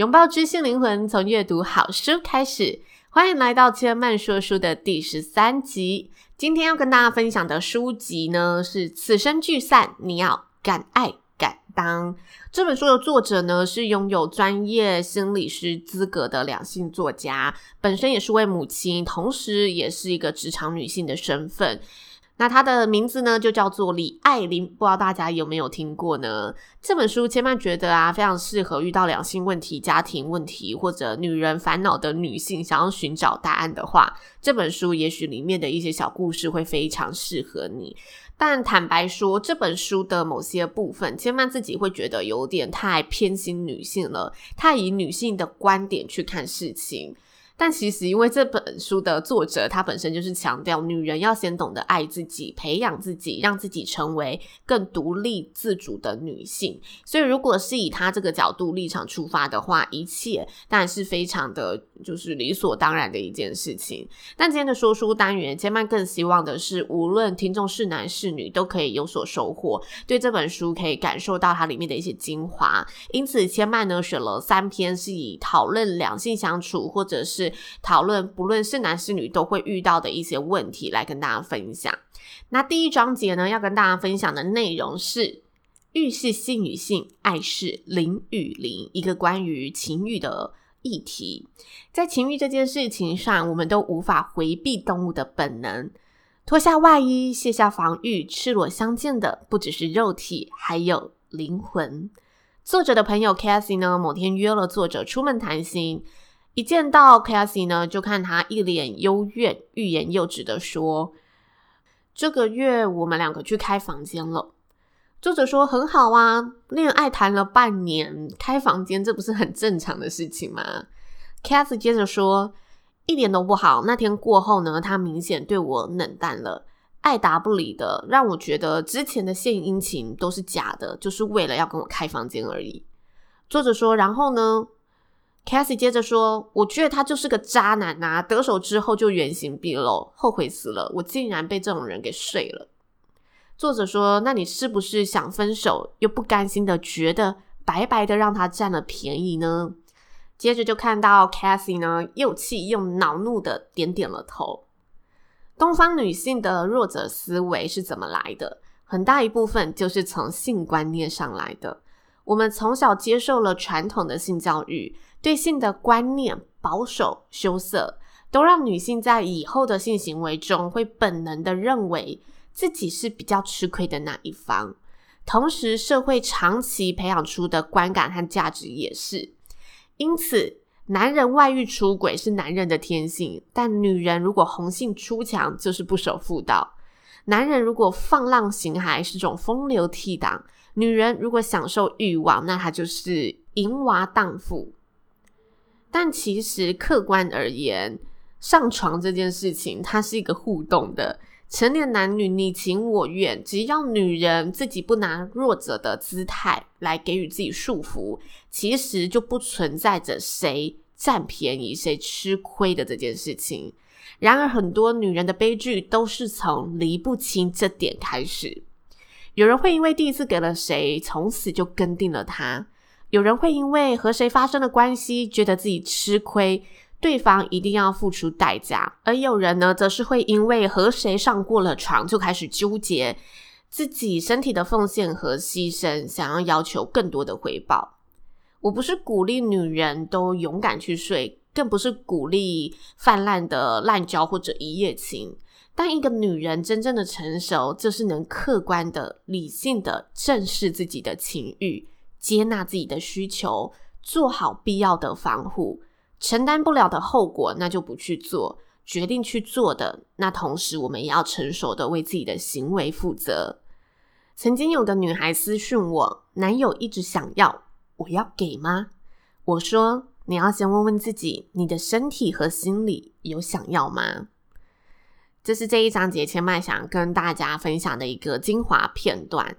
拥抱知性灵魂，从阅读好书开始。欢迎来到千曼说书的第十三集。今天要跟大家分享的书籍呢，是《此生聚散，你要敢爱敢当》。这本书的作者呢，是拥有专业心理师资格的两性作家，本身也是位母亲，同时也是一个职场女性的身份。那他的名字呢，就叫做李爱玲，不知道大家有没有听过呢？这本书千万觉得啊，非常适合遇到两性问题、家庭问题或者女人烦恼的女性，想要寻找答案的话，这本书也许里面的一些小故事会非常适合你。但坦白说，这本书的某些部分，千嫚自己会觉得有点太偏心女性了，太以女性的观点去看事情。但其实，因为这本书的作者他本身就是强调，女人要先懂得爱自己，培养自己，让自己成为更独立自主的女性。所以，如果是以他这个角度立场出发的话，一切当然是非常的，就是理所当然的一件事情。但今天的说书单元，千曼更希望的是，无论听众是男是女，都可以有所收获，对这本书可以感受到它里面的一些精华。因此，千曼呢选了三篇是以讨论两性相处，或者是讨论不论是男是女都会遇到的一些问题，来跟大家分享。那第一章节呢，要跟大家分享的内容是“欲是性与性，爱是灵与灵”，一个关于情欲的议题。在情欲这件事情上，我们都无法回避动物的本能，脱下外衣，卸下防御，赤裸相见的不只是肉体，还有灵魂。作者的朋友 Cathy 呢，某天约了作者出门谈心。一见到 Cathy 呢，就看他一脸幽怨、欲言又止的说：“这个月我们两个去开房间了。”作者说：“很好啊，恋爱谈了半年，开房间这不是很正常的事情吗？”Cathy 接着说：“一点都不好。那天过后呢，他明显对我冷淡了，爱答不理的，让我觉得之前的献殷勤都是假的，就是为了要跟我开房间而已。”作者说：“然后呢？” Cathy 接着说：“我觉得他就是个渣男呐、得手之后就原形毕露，后悔死了。我竟然被这种人给睡了。”作者说：“那你是不是想分手，又不甘心的觉得白白的让他占了便宜呢？”接着就看到 Cathy 呢，又气又恼怒的点点了头。东方女性的弱者思维是怎么来的？很大一部分就是从性观念上来的。我们从小接受了传统的性教育。对性的观念保守、羞涩，都让女性在以后的性行为中会本能的认为自己是比较吃亏的那一方。同时，社会长期培养出的观感和价值也是。因此，男人外遇出轨是男人的天性，但女人如果红杏出墙就是不守妇道。男人如果放浪形骸是种风流倜傥，女人如果享受欲望，那她就是淫娃荡妇。但其实客观而言，上床这件事情它是一个互动的，成年男女你情我愿，只要女人自己不拿弱者的姿态来给予自己束缚，其实就不存在着谁占便宜谁吃亏的这件事情。然而，很多女人的悲剧都是从离不清这点开始。有人会因为第一次给了谁，从此就跟定了他。有人会因为和谁发生了关系，觉得自己吃亏，对方一定要付出代价；而有人呢，则是会因为和谁上过了床，就开始纠结自己身体的奉献和牺牲，想要要求更多的回报。我不是鼓励女人都勇敢去睡，更不是鼓励泛滥的滥交或者一夜情。但一个女人真正的成熟，就是能客观的、理性的正视自己的情欲。接纳自己的需求，做好必要的防护，承担不了的后果，那就不去做。决定去做的，那同时我们也要成熟的为自己的行为负责。曾经有个女孩私讯我，男友一直想要，我要给吗？我说，你要先问问自己，你的身体和心理有想要吗？这是这一章节千麦想跟大家分享的一个精华片段。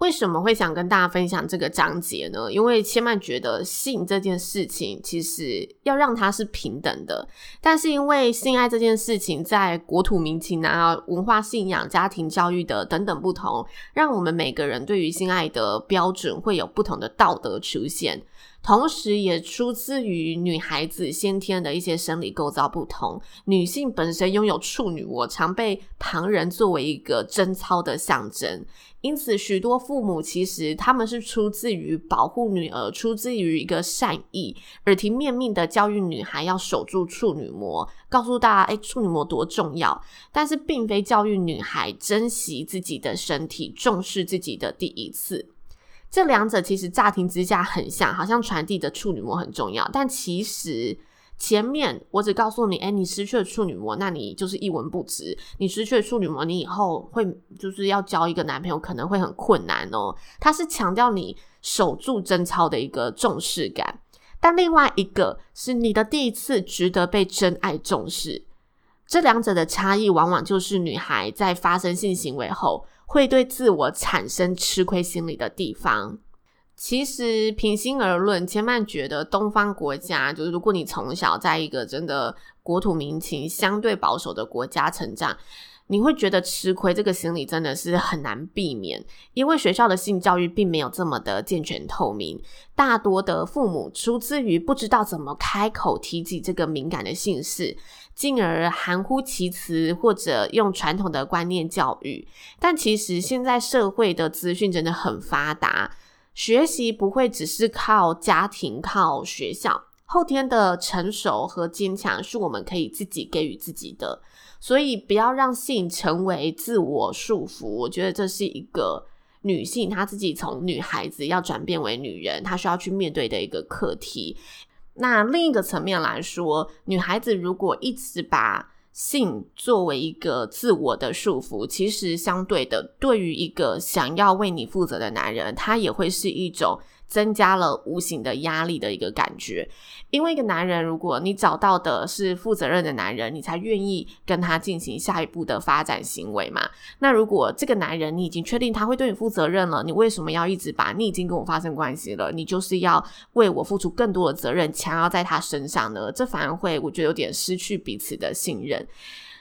为什么会想跟大家分享这个章节呢？因为千曼觉得性这件事情其实要让它是平等的，但是因为性爱这件事情在国土民情啊、文化信仰、家庭教育的等等不同，让我们每个人对于性爱的标准会有不同的道德出现。同时，也出自于女孩子先天的一些生理构造不同。女性本身拥有处女膜，常被旁人作为一个贞操的象征。因此，许多父母其实他们是出自于保护女儿，出自于一个善意，耳提面命的教育女孩要守住处女膜，告诉大家，诶，处女膜多重要。但是，并非教育女孩珍惜自己的身体，重视自己的第一次。这两者其实乍听之下很像，好像传递的处女膜很重要，但其实前面我只告诉你，诶，你失去了处女膜，那你就是一文不值。你失去了处女膜，你以后会就是要交一个男朋友可能会很困难哦。他是强调你守住贞操的一个重视感，但另外一个是你的第一次值得被真爱重视。这两者的差异，往往就是女孩在发生性行为后，会对自我产生吃亏心理的地方。其实平心而论，千曼觉得东方国家，就是如果你从小在一个真的国土民情相对保守的国家成长，你会觉得吃亏这个心理真的是很难避免，因为学校的性教育并没有这么的健全透明，大多的父母出自于不知道怎么开口提及这个敏感的性事。进而含糊其辞，或者用传统的观念教育。但其实现在社会的资讯真的很发达，学习不会只是靠家庭、靠学校，后天的成熟和坚强是我们可以自己给予自己的。所以不要让性成为自我束缚。我觉得这是一个女性她自己从女孩子要转变为女人，她需要去面对的一个课题。那另一个层面来说，女孩子如果一直把性作为一个自我的束缚，其实相对的，对于一个想要为你负责的男人，他也会是一种。增加了无形的压力的一个感觉，因为一个男人，如果你找到的是负责任的男人，你才愿意跟他进行下一步的发展行为嘛。那如果这个男人你已经确定他会对你负责任了，你为什么要一直把你已经跟我发生关系了，你就是要为我付出更多的责任，强要在他身上呢？这反而会我觉得有点失去彼此的信任。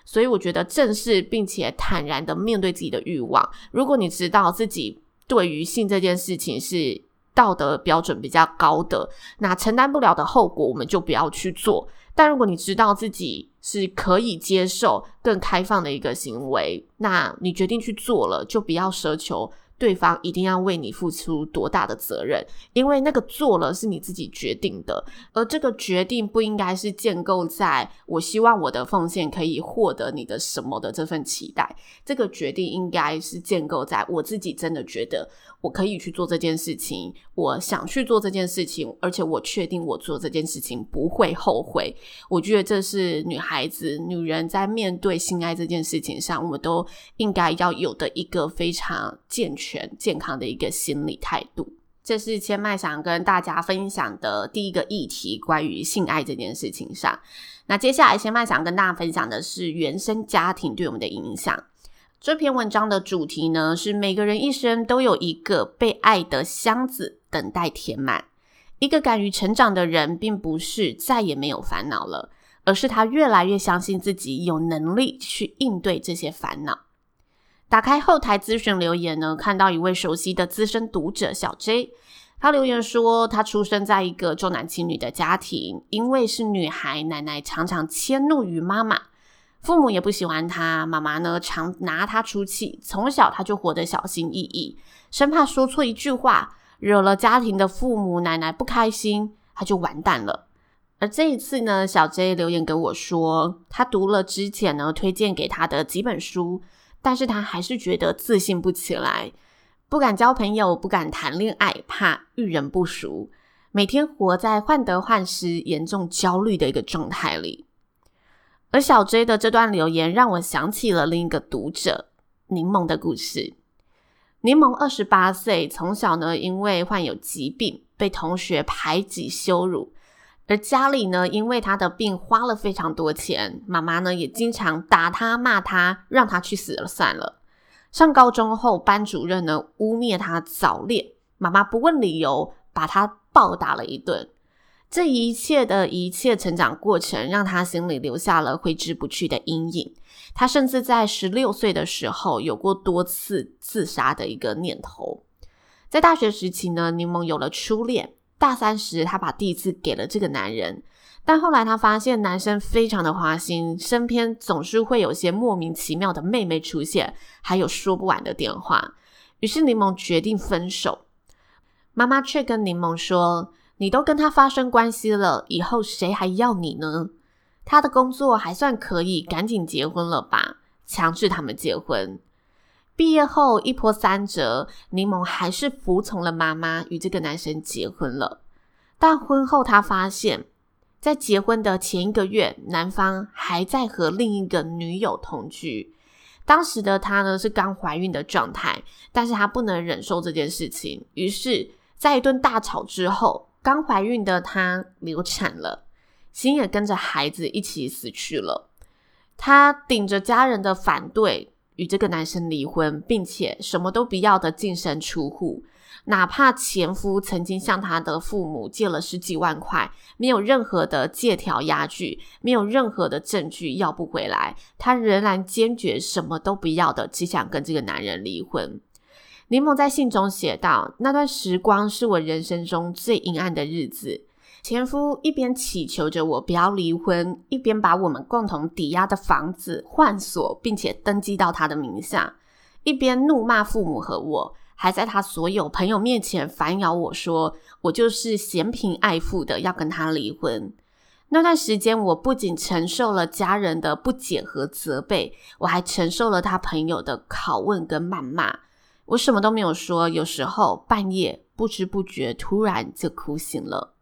所以我觉得正视并且坦然的面对自己的欲望。如果你知道自己对于性这件事情是。道德标准比较高的，那承担不了的后果，我们就不要去做。但如果你知道自己是可以接受更开放的一个行为，那你决定去做了，就不要奢求。对方一定要为你付出多大的责任？因为那个做了是你自己决定的，而这个决定不应该是建构在我希望我的奉献可以获得你的什么的这份期待。这个决定应该是建构在我自己真的觉得我可以去做这件事情，我想去做这件事情，而且我确定我做这件事情不会后悔。我觉得这是女孩子、女人在面对性爱这件事情上，我们都应该要有的一个非常健全。全健康的一个心理态度，这是千麦想跟大家分享的第一个议题，关于性爱这件事情上。那接下来千麦想跟大家分享的是原生家庭对我们的影响。这篇文章的主题呢，是每个人一生都有一个被爱的箱子等待填满。一个敢于成长的人，并不是再也没有烦恼了，而是他越来越相信自己有能力去应对这些烦恼。打开后台咨询留言呢，看到一位熟悉的资深读者小 J，他留言说，他出生在一个重男轻女的家庭，因为是女孩，奶奶常常迁怒于妈妈，父母也不喜欢他，妈妈呢常拿他出气，从小他就活得小心翼翼，生怕说错一句话，惹了家庭的父母奶奶不开心，他就完蛋了。而这一次呢，小 J 留言给我说，他读了之前呢推荐给他的几本书。但是他还是觉得自信不起来，不敢交朋友，不敢谈恋爱，怕遇人不淑，每天活在患得患失、严重焦虑的一个状态里。而小 J 的这段留言让我想起了另一个读者柠檬的故事。柠檬二十八岁，从小呢因为患有疾病，被同学排挤羞辱，而家里呢因为他的病花了非常多钱，妈妈呢也经常打他骂他，让他去死了算了。上高中后，班主任呢污蔑他早恋，妈妈不问理由，把他暴打了一顿。这一切的一切成长过程，让他心里留下了挥之不去的阴影。他甚至在十六岁的时候，有过多次自杀的一个念头。在大学时期呢，柠檬有了初恋。大三时，他把第一次给了这个男人，但后来他发现男生非常的花心，身边总是会有些莫名其妙的妹妹出现，还有说不完的电话。于是柠檬决定分手。妈妈却跟柠檬说。你都跟他发生关系了，以后谁还要你呢？他的工作还算可以，赶紧结婚了吧？强制他们结婚。毕业后一波三折，柠檬还是服从了妈妈，与这个男生结婚了。但婚后她发现，在结婚的前一个月，男方还在和另一个女友同居。当时的她呢，是刚怀孕的状态，但是她不能忍受这件事情，于是，在一顿大吵之后。刚怀孕的她流产了，心也跟着孩子一起死去了。她顶着家人的反对，与这个男生离婚，并且什么都不要的净身出户。哪怕前夫曾经向她的父母借了十几万块，没有任何的借条押据，没有任何的证据要不回来，她仍然坚决什么都不要的，只想跟这个男人离婚。柠檬在信中写道：“那段时光是我人生中最阴暗的日子。前夫一边祈求着我不要离婚，一边把我们共同抵押的房子换锁，并且登记到他的名下，一边怒骂父母和我，还在他所有朋友面前反咬我说我就是嫌贫爱富的，要跟他离婚。那段时间，我不仅承受了家人的不解和责备，我还承受了他朋友的拷问跟谩骂。”我什么都没有说，有时候半夜不知不觉突然就哭醒了。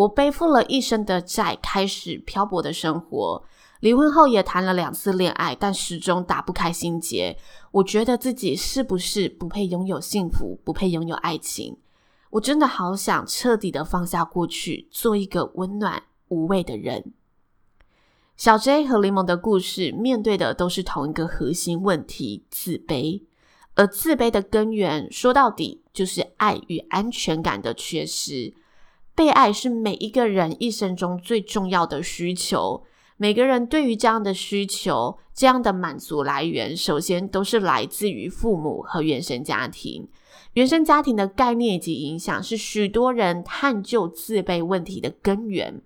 我背负了一生的债，开始漂泊的生活。离婚后也谈了两次恋爱，但始终打不开心结。我觉得自己是不是不配拥有幸福，不配拥有爱情？我真的好想彻底的放下过去，做一个温暖无畏的人。小 J 和柠檬的故事面对的都是同一个核心问题：自卑。而自卑的根源，说到底就是爱与安全感的缺失。被爱是每一个人一生中最重要的需求。每个人对于这样的需求、这样的满足来源，首先都是来自于父母和原生家庭。原生家庭的概念以及影响，是许多人探究自卑问题的根源。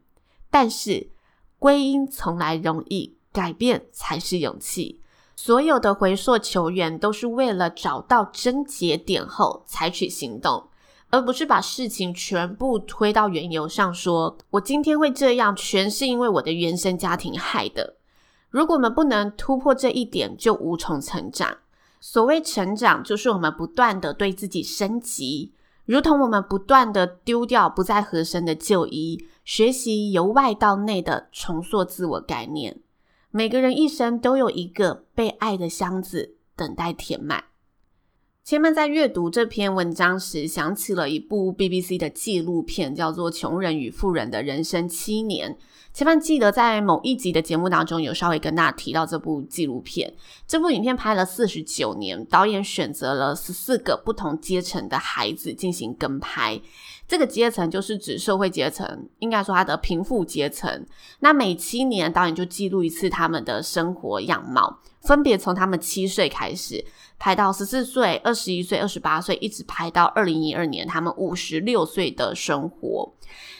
但是，归因从来容易，改变才是勇气。所有的回溯求援都是为了找到症结点后采取行动，而不是把事情全部推到缘由上说，说我今天会这样，全是因为我的原生家庭害的。如果我们不能突破这一点，就无从成长。所谓成长，就是我们不断的对自己升级，如同我们不断的丢掉不再合身的旧衣，学习由外到内的重塑自我概念。每个人一生都有一个被爱的箱子等待填满。千曼在阅读这篇文章时，想起了一部 BBC 的纪录片，叫做《穷人与富人的人生七年》。千曼记得在某一集的节目当中，有稍微跟大家提到这部纪录片。这部影片拍了四十九年，导演选择了十四个不同阶层的孩子进行跟拍。这个阶层就是指社会阶层，应该说他的贫富阶层。那每七年，导演就记录一次他们的生活样貌，分别从他们七岁开始拍到十四岁、二十一岁、二十八岁，一直拍到二零一二年他们五十六岁的生活。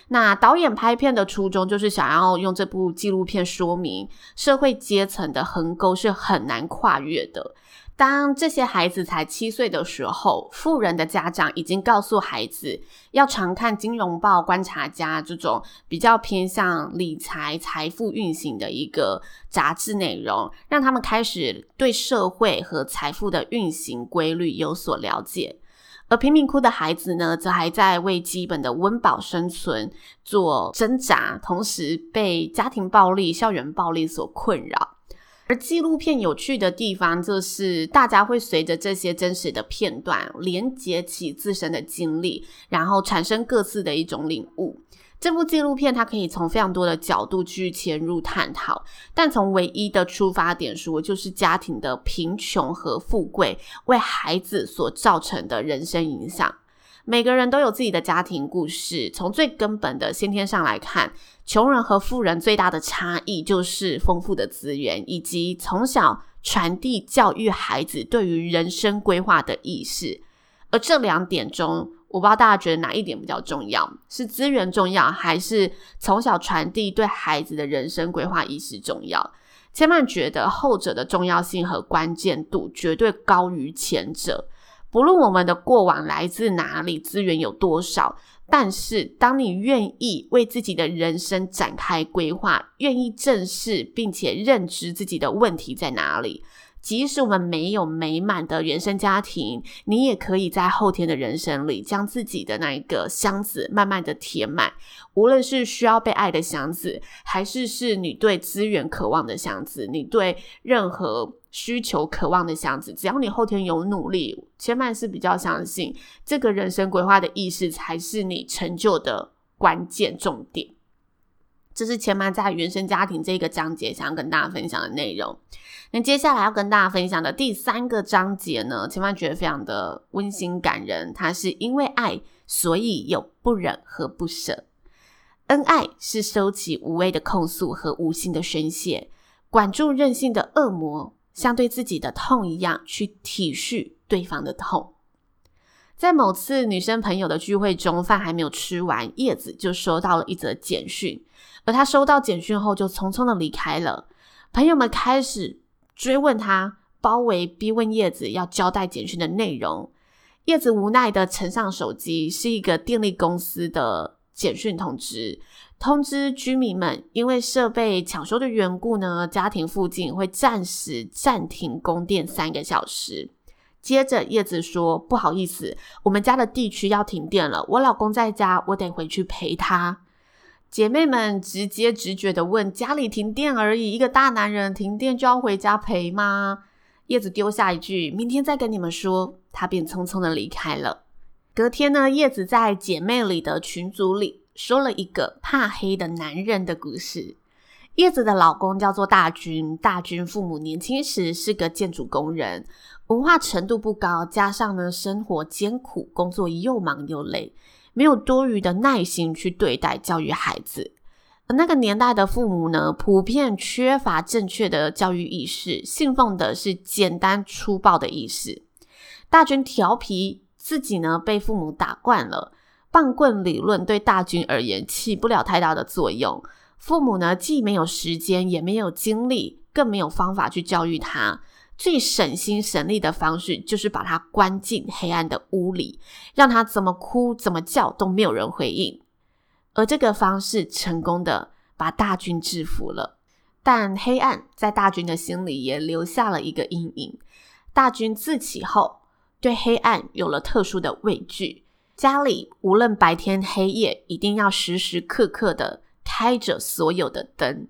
那导演拍片的初衷就是想要用这部纪录片说明，社会阶层的横沟是很难跨越的。当这些孩子才七岁的时候，富人的家长已经告诉孩子要常看《金融报》《观察家》这种比较偏向理财、财富运行的一个杂志内容，让他们开始对社会和财富的运行规律有所了解。而贫民窟的孩子呢，则还在为基本的温饱生存做挣扎，同时被家庭暴力、校园暴力所困扰。而纪录片有趣的地方，就是大家会随着这些真实的片段，连接起自身的经历，然后产生各自的一种领悟。这部纪录片它可以从非常多的角度去切入探讨，但从唯一的出发点说，就是家庭的贫穷和富贵为孩子所造成的人生影响。每个人都有自己的家庭故事，从最根本的先天上来看，穷人和富人最大的差异就是丰富的资源，以及从小传递教育孩子对于人生规划的意识。而这两点中，我不知道大家觉得哪一点比较重要，是资源重要，还是从小传递对孩子的人生规划意识重要？千万觉得后者的重要性和关键度绝对高于前者。不论我们的过往来自哪里，资源有多少，但是当你愿意为自己的人生展开规划，愿意正视并且认知自己的问题在哪里。即使我们没有美满的原生家庭，你也可以在后天的人生里，将自己的那一个箱子慢慢的填满。无论是需要被爱的箱子，还是是你对资源渴望的箱子，你对任何需求渴望的箱子，只要你后天有努力，千万是比较相信这个人生规划的意识才是你成就的关键重点。这是千曼在原生家庭这个章节想要跟大家分享的内容。那接下来要跟大家分享的第三个章节呢，千曼觉得非常的温馨感人。它是因为爱，所以有不忍和不舍。恩爱是收起无谓的控诉和无心的宣泄，管住任性的恶魔，像对自己的痛一样去体恤对方的痛。在某次女生朋友的聚会中，饭还没有吃完，叶子就收到了一则简讯。而她收到简讯后，就匆匆的离开了。朋友们开始追问她，包围逼问叶子要交代简讯的内容。叶子无奈的呈上手机，是一个电力公司的简讯通知，通知居民们因为设备抢修的缘故呢，家庭附近会暂时暂停供电三个小时。接着叶子说：“不好意思，我们家的地区要停电了，我老公在家，我得回去陪他。”姐妹们直接直觉的问：“家里停电而已，一个大男人停电就要回家陪吗？”叶子丢下一句：“明天再跟你们说。”她便匆匆的离开了。隔天呢，叶子在姐妹里的群组里说了一个怕黑的男人的故事。叶子的老公叫做大军，大军父母年轻时是个建筑工人，文化程度不高，加上呢生活艰苦，工作又忙又累。没有多余的耐心去对待教育孩子，而那个年代的父母呢，普遍缺乏正确的教育意识，信奉的是简单粗暴的意识。大军调皮，自己呢被父母打惯了，棒棍理论对大军而言起不了太大的作用。父母呢既没有时间，也没有精力，更没有方法去教育他。最省心省力的方式，就是把他关进黑暗的屋里，让他怎么哭怎么叫都没有人回应。而这个方式成功的把大军制服了，但黑暗在大军的心里也留下了一个阴影。大军自起后对黑暗有了特殊的畏惧，家里无论白天黑夜，一定要时时刻刻的开着所有的灯。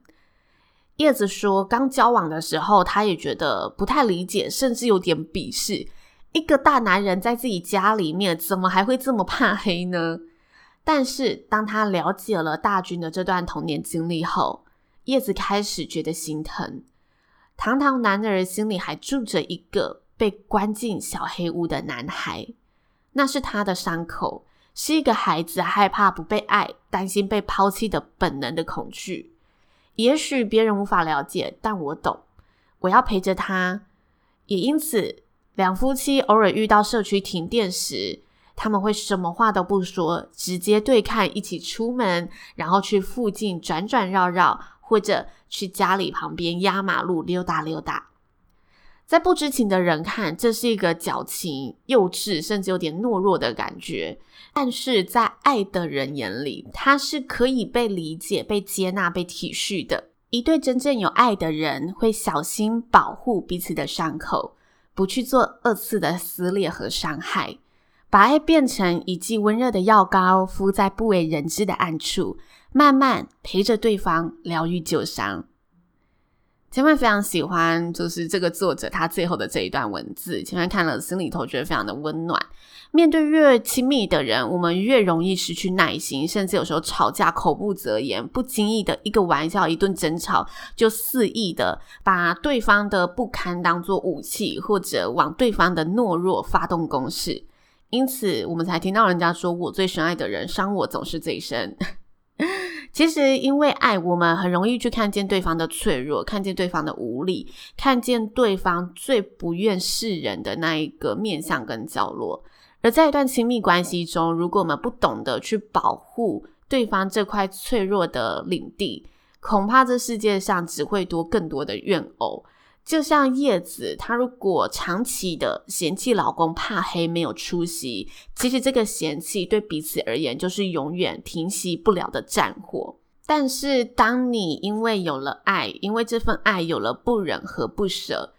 叶子说，刚交往的时候，他也觉得不太理解，甚至有点鄙视。一个大男人在自己家里面，怎么还会这么怕黑呢？但是当他了解了大军的这段童年经历后，叶子开始觉得心疼。堂堂男儿心里还住着一个被关进小黑屋的男孩，那是他的伤口，是一个孩子害怕不被爱、担心被抛弃的本能的恐惧。也许别人无法了解，但我懂。我要陪着他，也因此，两夫妻偶尔遇到社区停电时，他们会什么话都不说，直接对看，一起出门，然后去附近转转绕绕，或者去家里旁边压马路溜达溜达。在不知情的人看，这是一个矫情、幼稚，甚至有点懦弱的感觉；但是在爱的人眼里，他是可以被理解、被接纳、被体恤的。一对真正有爱的人，会小心保护彼此的伤口，不去做二次的撕裂和伤害，把爱变成一剂温热的药膏，敷在不为人知的暗处，慢慢陪着对方疗愈旧伤。前面非常喜欢，就是这个作者他最后的这一段文字，前面看了心里头觉得非常的温暖。面对越亲密的人，我们越容易失去耐心，甚至有时候吵架口不择言，不经意的一个玩笑、一顿争吵，就肆意的把对方的不堪当作武器，或者往对方的懦弱发动攻势。因此，我们才听到人家说：“我最深爱的人，伤我总是最深。” 其实，因为爱，我们很容易去看见对方的脆弱，看见对方的无力，看见对方最不愿示人的那一个面相跟角落。而在一段亲密关系中，如果我们不懂得去保护对方这块脆弱的领地，恐怕这世界上只会多更多的怨偶。就像叶子，她如果长期的嫌弃老公怕黑没有出息，其实这个嫌弃对彼此而言就是永远停息不了的战火。但是，当你因为有了爱，因为这份爱有了不忍和不舍，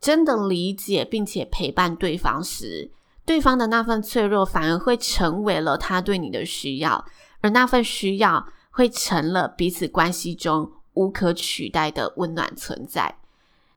真的理解并且陪伴对方时，对方的那份脆弱反而会成为了他对你的需要，而那份需要会成了彼此关系中无可取代的温暖存在。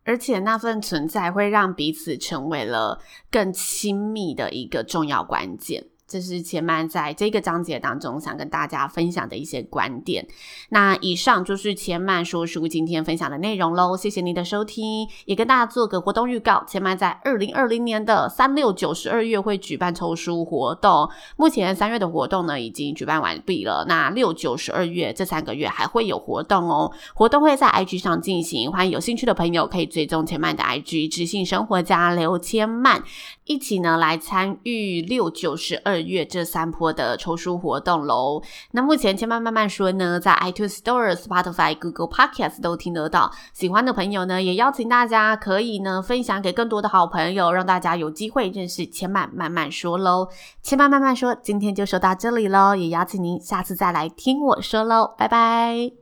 而且那份存在会让彼此成为了更亲密的一个重要关键。这是千曼在这个章节当中想跟大家分享的一些观点。那以上就是千曼说书今天分享的内容喽，谢谢您的收听，也跟大家做个活动预告。千曼在二零二零年的三六九十二月会举办抽书活动，目前三月的活动呢已经举办完毕了，那六九十二月这三个月还会有活动哦，活动会在 IG 上进行，欢迎有兴趣的朋友可以追踪千曼的 IG，知性生活家刘千曼，一起呢来参与六九十二月这三波的抽书活动喽。那目前千嫚慢慢说呢，在 iTunes Store、Spotify、Google Podcast 都听得到。喜欢的朋友呢，也邀请大家可以呢分享给更多的好朋友，让大家有机会认识千嫚慢慢说喽。千嫚慢慢说，今天就说到这里喽，也邀请您下次再来听我说喽，拜拜。